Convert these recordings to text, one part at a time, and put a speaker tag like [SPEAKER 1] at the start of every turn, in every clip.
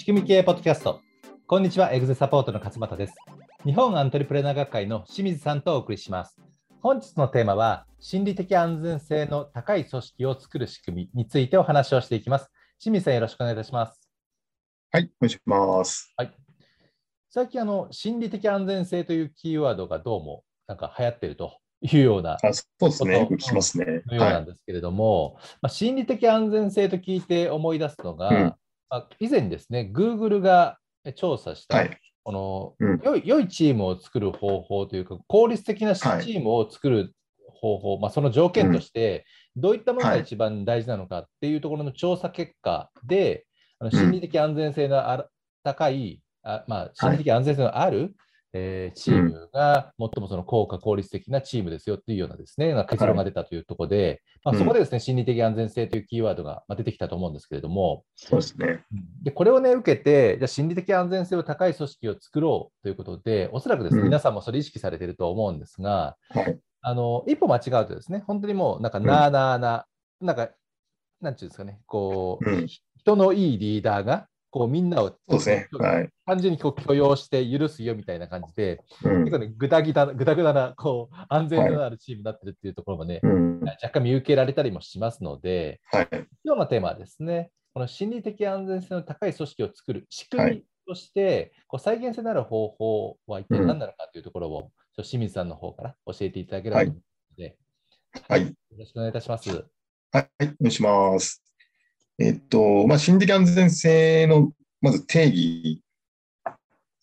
[SPEAKER 1] 仕組み系ポッドキャスト。こんにちは、エグゼサポートの勝又です。日本アントレプレナー学会の清水さんとお送りします。本日のテーマは、心理的安全性の高い組織を作る仕組みについてお話をしていきます。清水さん、よろしくお願いいたします。
[SPEAKER 2] はい、お願いします。
[SPEAKER 1] はい。最近、あの、心理的安全性というキーワードがどうもなんか流行っているというような
[SPEAKER 2] あそうですね、よく聞きますね。
[SPEAKER 1] のようなんですけれども、はい、まあ、心理的安全性と聞いて思い出すのが、うん、まあ、以前ですね、Google が調査した、はい、この、うん、良い良いチームを作る方法というか、効率的なチームを作る方法、はい、まあ、その条件として、どういったものが一番大事なのかっていうところの調査結果で、あの心理的安全性のあ高い、あまあ、心理的安全性のある、えー、チームが最もその効果効率的なチームですよっていうようなですね、結論が出たというところで、はい、まあ、そこでですね、心理的安全性というキーワードが出てきたと思うんですけれども、
[SPEAKER 2] そうですね。
[SPEAKER 1] で、これをね、受けて、じゃ心理的安全性を高い組織を作ろうということで、おそらくですね、皆さんもそれ意識されていると思うんですが、はい、あの、一歩間違うとですね、本当にもうなんかなあなあな、なんか、なんていうんですかね、こう、人のいいリーダーが、こうみんなを
[SPEAKER 2] そうですね、はい、
[SPEAKER 1] 単純にこう許容して許すよみたいな感じで、うん、結構ね、ぐだぐだぐだぐだなこう安全のあるチームになってるっていうところもね、はい、若干見受けられたりもしますので、はい、今日のテーマはですね、この心理的安全性の高い組織を作る仕組みとして、こう再現性のある方法は一体何なのかというところを、うん、清水さんの方から教えていただければと思うので、
[SPEAKER 2] はい、よ
[SPEAKER 1] ろしくお願いいたします。
[SPEAKER 2] はい、お願いします。えっと、まあ、心理的安全性のまず定義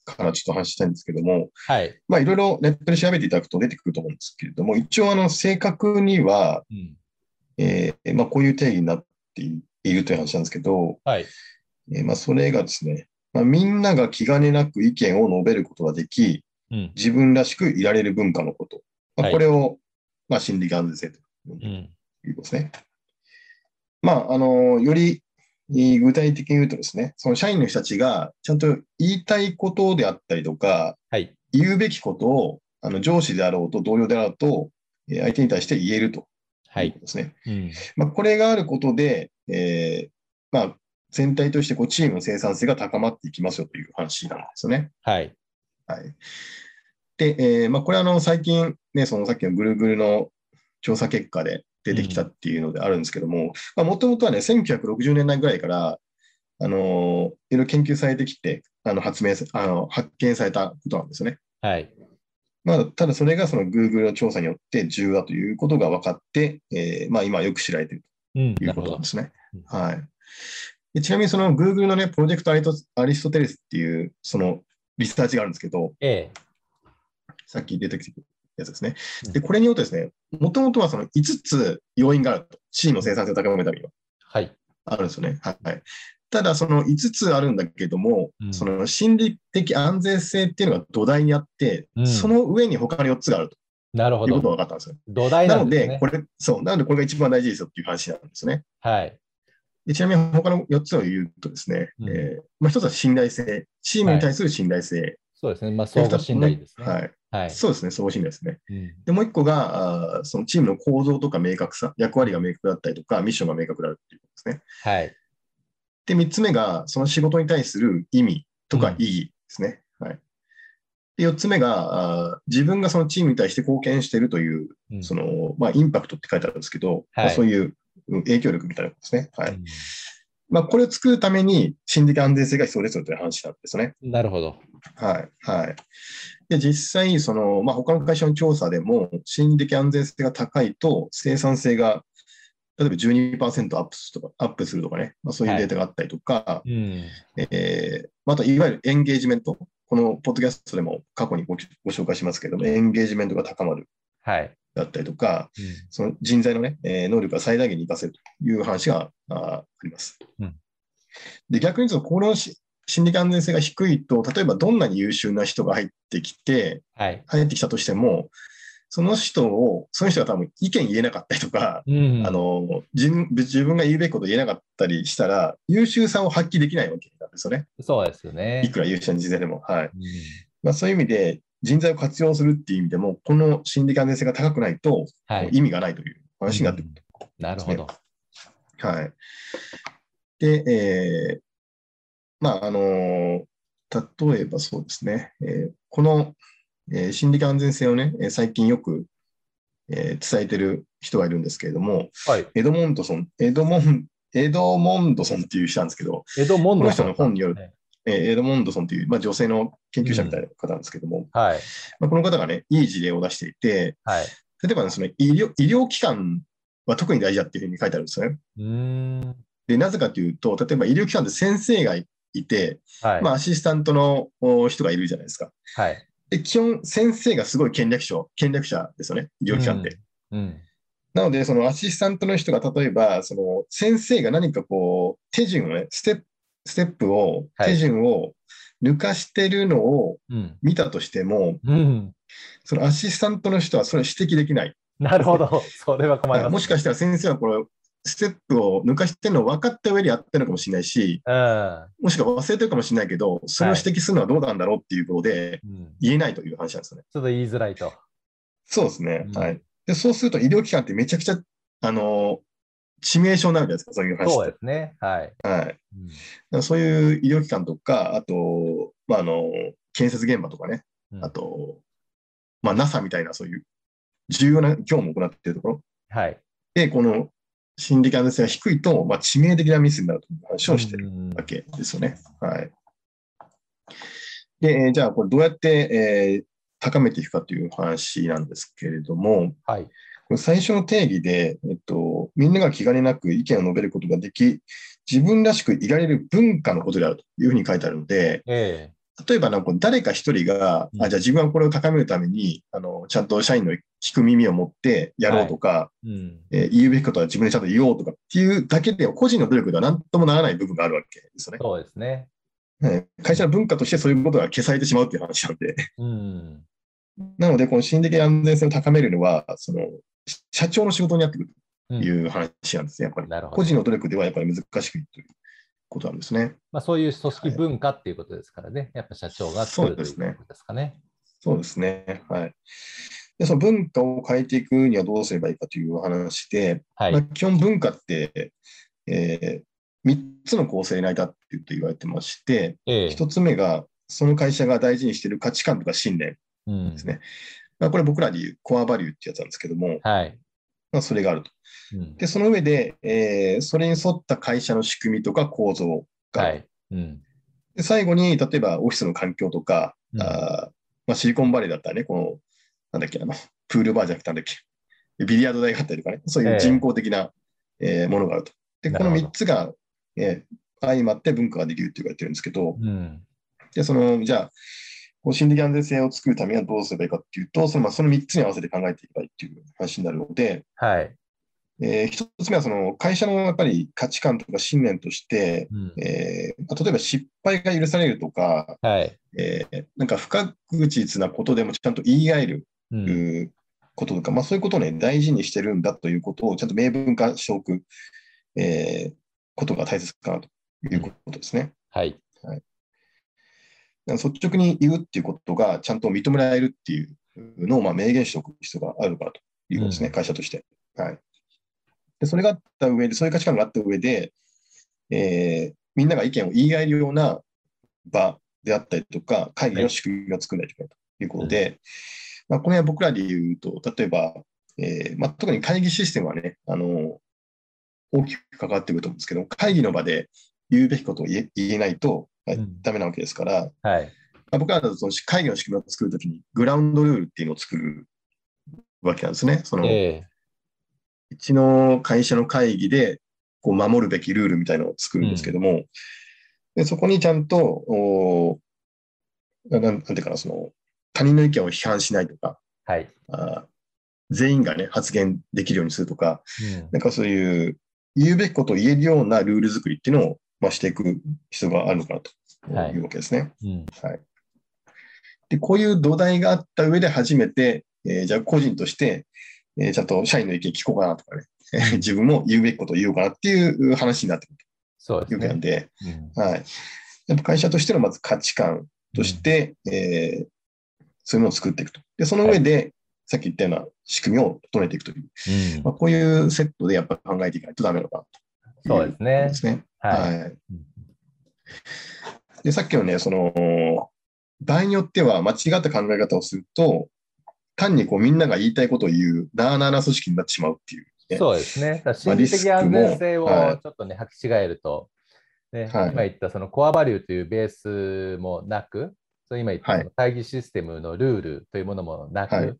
[SPEAKER 2] からちょっと話したいんですけども、はい。まあ、いろいろネットで調べていただくと出てくると思うんですけれども、一応、あの、正確には、うん、えー、まあ、こういう定義になっているという話なんですけど、はい。えー、まあ、それがですね、まあ、みんなが気兼ねなく意見を述べることができ、うん、自分らしくいられる文化のこと。まあ、これを、はい、まあ、心理安全性ということですね。うん、まあ、あの、より具体的に言うとですね、その社員の人たちがちゃんと言いたいことであったりとか、はい、言うべきことをあの上司であろうと同僚であろうと、相手に対して言えるということですね。はいうんまあ、これがあることで、えーまあ、全体としてこうチームの生産性が高まっていきますよという話なんですよね。
[SPEAKER 1] はい。
[SPEAKER 2] はい、で、えーまあ、これはあの最近、ね、そのさっきのぐるぐるの調査結果で、出てきたっていうのであるんですけども、もともとはね、1960年代ぐらいから、あのいろいろ研究されてきて、あの発明あの発見されたことなんですよね。
[SPEAKER 1] はい。
[SPEAKER 2] まあ、ただそれがその Google の調査によって重要だということが分かって、えー、まあ、今よく知られているということなんですね。うん、はい。でちなみにその Google のね、プロジェクトアリストテレスっていうそのリサーチがあるんですけど、ええ、さっき出てきてやつですね。で、これによってですね、もともとはその5つ要因があると。チームの生産性を高めるためには。
[SPEAKER 1] はい。
[SPEAKER 2] あるんですよね。はい。ただ、その5つあるんだけども、うん、その心理的安全性っていうのが土台にあって、うん、その上に他の4つがあると。
[SPEAKER 1] なるほど。
[SPEAKER 2] いうことが分かったんですよ。
[SPEAKER 1] 土台な
[SPEAKER 2] ので、これ、そう、なのでこれが一番大事ですよっていう話なんですね。
[SPEAKER 1] はい。
[SPEAKER 2] でちなみに他の4つを言うとですね、うん、えー、まあ、1つは信頼性。チームに対する信頼性。はい、
[SPEAKER 1] そうですね。まあ、相互信頼ですね。
[SPEAKER 2] はい。はい、そうですね、そう信頼ですね。うん、で、もう一個があ、そのチームの構造とか明確さ、役割が明確だったりとか、ミッションが明確であるっていうことですね。
[SPEAKER 1] はい。
[SPEAKER 2] で、三つ目が、その仕事に対する意味とか意義ですね。うん、はい。で、四つ目があ、自分がそのチームに対して貢献しているという、うん、その、まあ、インパクトって書いてあるんですけど、はい、まあ、そういう影響力みたいなことですね。はい。まあ、これを作るために心理的安全性が必要ですよという話なんですね。
[SPEAKER 1] なるほど。
[SPEAKER 2] はい。はい。で、実際、その、まあ、他の会社の調査でも、心理的安全性が高いと、生産性が、例えば12%アップするとか、アップするとかね、まあ、そういうデータがあったりとか、はいうん、えー、また、いわゆるエンゲージメント、このポッドキャストでも過去にごご紹介しますけども、エンゲージメントが高まる。
[SPEAKER 1] はい。
[SPEAKER 2] だったりとか、うん、その人材のね、えー、能力が最大限に活かせるという話があります。うん、で逆に言うと、この心理安全性が低いと、例えばどんなに優秀な人が入ってきて、はい、入ってきたとしても、その人を、その人が多分意見言えなかったりとか、うん、あの自分自分が言うべきこと言えなかったりしたら、優秀さを発揮できないわけなんですよね。
[SPEAKER 1] そうですよね。
[SPEAKER 2] いくら優秀な人材でも。はい、うん、まあ、そういう意味で、人材を活用するっていう意味でも、この心理安全性が高くないと、意味がないという話になってくる、ね
[SPEAKER 1] うん、なるほど。
[SPEAKER 2] はい。で、えーまあ、あのー、例えばそうですね、えー、この、えー、心理安全性をね、最近よく、えー、伝えてる人がいるんですけれども、はい、エドモンドソン、エドモン、エドモンドソンっていう人なんですけど、
[SPEAKER 1] エドモンド
[SPEAKER 2] ソン。この人の本による、ね、えー、エドモンドソンという、まあ、女性の研究者みたいな方なんですけども、うん、はい。まあ、この方がね、いい事例を出していて、はい、例えば、ね、その医療医療機関は特に大事だっていうふうに書いてあるんですよね。うん。でなぜかというと、例えば医療機関で先生がいて、はい、まあ、アシスタントの人がいるじゃないですか。はい、で基本、先生がすごい権力者権力者ですよね、医療機関って。うん、うん。なので、そのアシスタントの人が例えば、その先生が何かこう、手順をね、ステップ、ステップを、手順を抜かしてるのを見たとしても、うん、そのアシスタントの人はそれを指摘できない。
[SPEAKER 1] なるほど、それは困りま
[SPEAKER 2] す、もしかしたら先生はこれ、ステップを抜かしてるのを分かった上でやってるのかもしれないし、うん、もしくは忘れてるかもしれないけど、それを指摘するのはどうなんだろうっていうことで、言えないという話なんですね。
[SPEAKER 1] ちょっと言いづらいと。
[SPEAKER 2] そうですね。うん、はい。で、そうすると医療機関ってめちゃくちゃ、あの、致命傷になるじゃないですか、そういう話
[SPEAKER 1] そうですね。はい。
[SPEAKER 2] はい。うん、そういう医療機関とか、あと、まあ、あの、建設現場とかね、うん、あと、まあ、NASA みたいなそういう重要な業務を行っているところ。はい。で、この心理安全性が低いと、まあ、致命的なミスになるという話をしているわけですよね。はい。で、じゃあ、これどうやって、えー、高めていくかという話なんですけれども、はい、最初の定義で、えっと、みんなが気兼ねなく意見を述べることができ、自分らしくいられる文化のことであるというふうに書いてあるので、え例えばなんか誰か一人が、うん、あじゃあ自分はこれを高めるためにあのちゃんと社員の聞く耳を持ってやろうとか、はいうん、えー、言うべきことは自分でちゃんと言おうとかっていうだけで個人の努力では何ともならない部分があるわけですよね。
[SPEAKER 1] そうですね。
[SPEAKER 2] 会社の文化としてそういうことが消されてしまうっていう話なんで。うん、なので、この心理的安全性を高めるのは、その社長の仕事になってくるという話なんですね、やっぱり。個人の努力ではやっぱり難しくということなんですね。
[SPEAKER 1] まあ、そういう組織文化っていうことですからね、はい、やっぱ社長が作るということですかね。
[SPEAKER 2] そうですね。はい。で、その文化を変えていくにはどうすればいいかという話で、はい、まあ、基本文化って、えー、3つの構成に成り立っていると言われてまして、えー、1つ目が、その会社が大事にしている価値観とか信念ですね。うん、まあ、これ僕らで言うコアバリューってやつなんですけども、はい、まあ、それがあると。で、その上で、えー、それに沿った会社の仕組みとか構造が。はい。うん、で最後に、例えばオフィスの環境とか、うん、あまあ、シリコンバレーだったらね、この、なんだっけ、あの、プールバーじゃなくてなんだっけ、ビリヤード台があったりとかね、そういう人工的な、えー、えー、ものがあると。で、この3つが、えー、相まって文化ができるって言われてるんですけど、うん、で、その、じゃあ、こう心理的安全性を作るためにはどうすればいいかっていうと、そのまあその3つに合わせて考えていけばいいっていう話になるので、はい。えー、一つ目はその会社のやっぱり価値観とか信念として、うん、えー、例えば失敗が許されるとか、はい。えー、なんか不確実なことでもちゃんと言い合える、うん、こととか、まあ、そういうことを、ね、大事にしてるんだということをちゃんと明文化しておく、えー、ことが大切かなということですね。はい、はい率直に言うっていうことがちゃんと認められるっていうのをまあ明言しておく必要があるかということですね、うん、会社として。はい、でそれがあった上で、そういう価値観があった上で、えー、みんなが意見を言い合えるような場であったりとか、会議の仕組みを作らないといけないということで、はい、まあ、これは僕らで言うと、例えば、えーまあ、特に会議システムはね、あの大きく関わってくると思うんですけど、会議の場で言うべきことを言えないと、はい、ダメなわけですから、はい、僕らだとその会議の仕組みを作るときに、グラウンドルールっていうのを作るわけなんですね。その、えーうちの会社の会議でこう守るべきルールみたいなのを作るんですけども、うん、でそこにちゃんと、おななんていうかな、その他人の意見を批判しないとか、はい、あ全員がね、発言できるようにするとか、うん、なんかそういう言うべきことを言えるようなルール作りっていうのを、まあ、していく必要があるのかなとい。うわけですね。はい、うん。はい、でこういう土台があった上で初めて、えー、じゃあ個人として、えー、ちゃんと社員の意見聞こうかなとかね、自分も言うべきことを言おうかなっていう話になってくるというわけなんで、うん、はい。やっぱ会社としてのまず価値観として、うん、えー、そういうのを作っていくと。で、その上で、はい、さっき言ったような仕組みを整えていくという、うん、まあ、こういうセットでやっぱ考えていかないとダメなのかなと。
[SPEAKER 1] そうですね。
[SPEAKER 2] ですね。はい。はい、で、さっきのね、その、場合によっては間違った考え方をすると、単にこうみんなが言いたいことを言う、なあなあな組織になってしまうっていう、
[SPEAKER 1] ね、そうですね。心理的安全性をちょっとね、履き違えると、ね、はい、今言ったそのコアバリューというベースもなく、そ今言った会議システムのルールというものもなく、はい、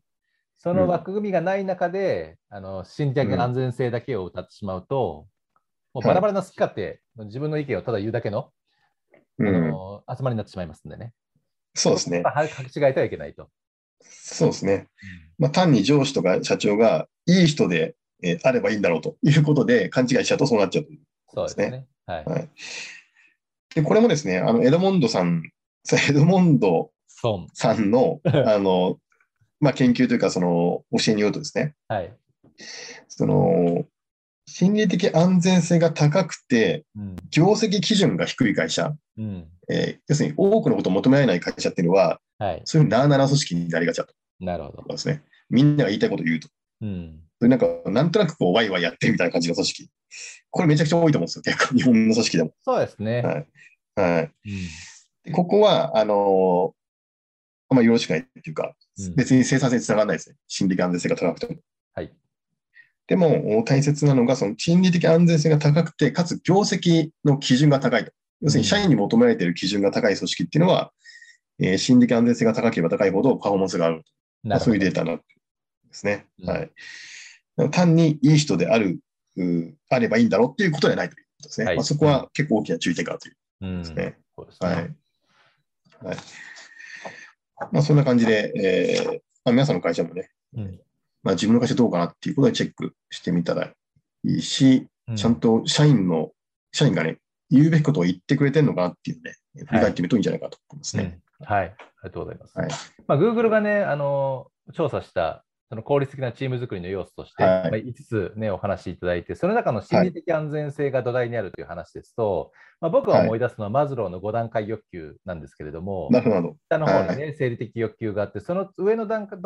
[SPEAKER 1] その枠組みがない中で、うん、あの心理的安全性だけを歌ってしまうと、もうバラバラな好き勝手、自分の意見をただ言うだけの,、あの集まりになってしまいますんでね。
[SPEAKER 2] そうですね。
[SPEAKER 1] 履き違えてはいけないと。
[SPEAKER 2] そうですね。まあ、単に上司とか社長がいい人で、えー、あればいいんだろうということで勘違いしちゃうとそうなっちゃうという
[SPEAKER 1] そうですね。はい、はい、
[SPEAKER 2] でこれもですね、あのエドモンドさん、エドモンドさんのあの、まあ、研究というか、その教えによるとですね、
[SPEAKER 1] はい、
[SPEAKER 2] その心理的安全性が高くて、業績基準が低い会社、うん、えー、要するに多くのことを求められない会社っていうのは、はい、そういうなあなら組織になりがちだと。
[SPEAKER 1] なるほど。
[SPEAKER 2] ですね。みんなが言いたいことを言うと。うん、なんか、なんとなくこう、ワイワイやってるみたいな感じの組織。これめちゃくちゃ多いと思うんですよ。結構、日本の組織でも。
[SPEAKER 1] そうですね。
[SPEAKER 2] はい。はい。うん、ここは、あのー、まあ、よろしくないっていうか、うん、別に生産性につながらないですね。心理的安全性が高くても。
[SPEAKER 1] はい。
[SPEAKER 2] でも、大切なのが、その心理的安全性が高くて、かつ業績の基準が高いと。要するに、社員に求められている基準が高い組織っていうのは、えー、心理的安全性が高ければ高いほどパフォーマンスがある。まあ、そういうデータなですね。うん、はい。単にいい人である、あればいいんだろうっていうことではないということですね。はい、まあ、そこは結構大きな注意点かというですね。うん、すねはい。はい。まあ、そんな感じで、えーまあ、皆さんの会社もね、うん、まあ、自分の会社どうかなっていうことでチェックしてみたらいいし、ちゃんと社員の、社員がね、言うべきことを言ってくれてるのかなっていうね、振り返ってみるといいんじゃないかと思いますね。
[SPEAKER 1] はい、はい、ありがとうございます。はい。まあ、Google がね、あの調査したその効率的なチーム作りの要素として、はい、まあ、5つ、ね、お話しいただいて、その中の心理的安全性が土台にあるという話ですと、はい、まあ、僕が思い出すのはマズローの5段階欲求なんですけれども、
[SPEAKER 2] なるほど。
[SPEAKER 1] 下の方にね、はい、生理的欲求があって、その上の段階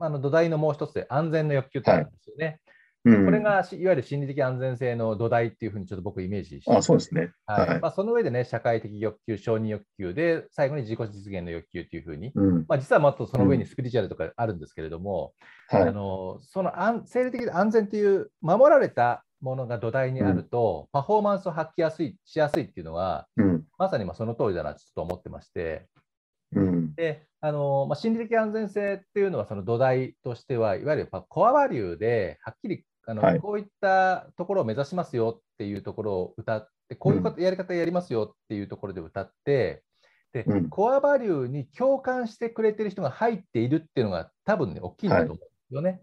[SPEAKER 1] あの土台のもう一つで安全の欲求ってあるんですよね。これがいわゆる心理的安全性の土台っていうふうにちょっと僕イメージして。
[SPEAKER 2] あそうですね。
[SPEAKER 1] はい。まあ、その上でね、社会的欲求、承認欲求で、最後に自己実現の欲求っていうふうに、うん、まあ、実はもっとその上にスピリチュアルとかあるんですけれども、うん、あのその安生理的安全っていう守られたものが土台にあると、うん、パフォーマンスを発揮やすいしやすいっていうのは、まさにまあその通りだなと思ってまして、であのまあ、心理的安全性っていうのはその土台としてはいわゆるコアバリューではっきりあの、はい、こういったところを目指しますよっていうところを歌って、こういうやり方やりますよっていうところで歌って、で、うん、コアバリューに共感してくれてる人が入っているっていうのが多分ね、大きいんだと思うんですよね。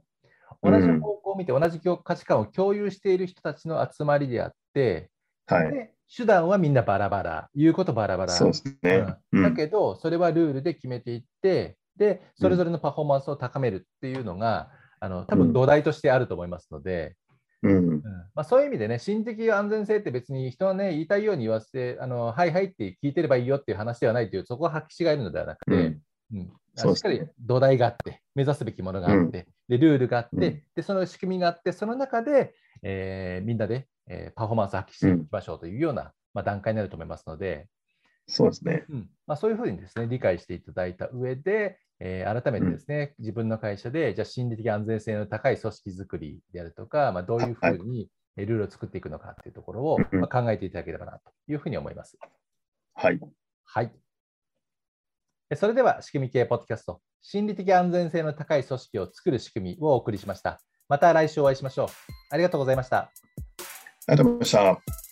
[SPEAKER 1] はい、同じ方向を見て、同じ価値観を共有している人たちの集まりであって、はい、で手段はみんなバラバラ、言うことバラバラ。
[SPEAKER 2] そうですね、
[SPEAKER 1] うん、だけど、それはルールで決めていって、で、それぞれのパフォーマンスを高めるっていうのが、あの多分土台としてあると思いますので、うん。うん。まあ、そういう意味でね、心的安全性って別に人はね、言いたいように言わせて、あのはいはいって聞いてればいいよっていう話ではないという、そこは履き違えるのではなくて、うん。うん。しっかり土台があって、目指すべきものがあって、でルールがあって、でその仕組みがあって、その中で、えー、みんなで、えー、パフォーマンスを発揮していきましょうというような、まあ、段階になると思いますので、
[SPEAKER 2] そうですね、
[SPEAKER 1] うんまあ、そういうふうにですね理解していただいた上で、えー、改めてですね、うん、自分の会社で、じゃあ心理的安全性の高い組織づくりであるとか、まあ、どういうふうにルールを作っていくのかというところを、まあ、考えていただければなというふうに思います。
[SPEAKER 2] はい。
[SPEAKER 1] はい。それでは、仕組み系ポッドキャスト、心理的安全性の高い組織を作る仕組みをお送りしました。また来週お会いしましょう。ありがとうございました。あ
[SPEAKER 2] りがとうございました。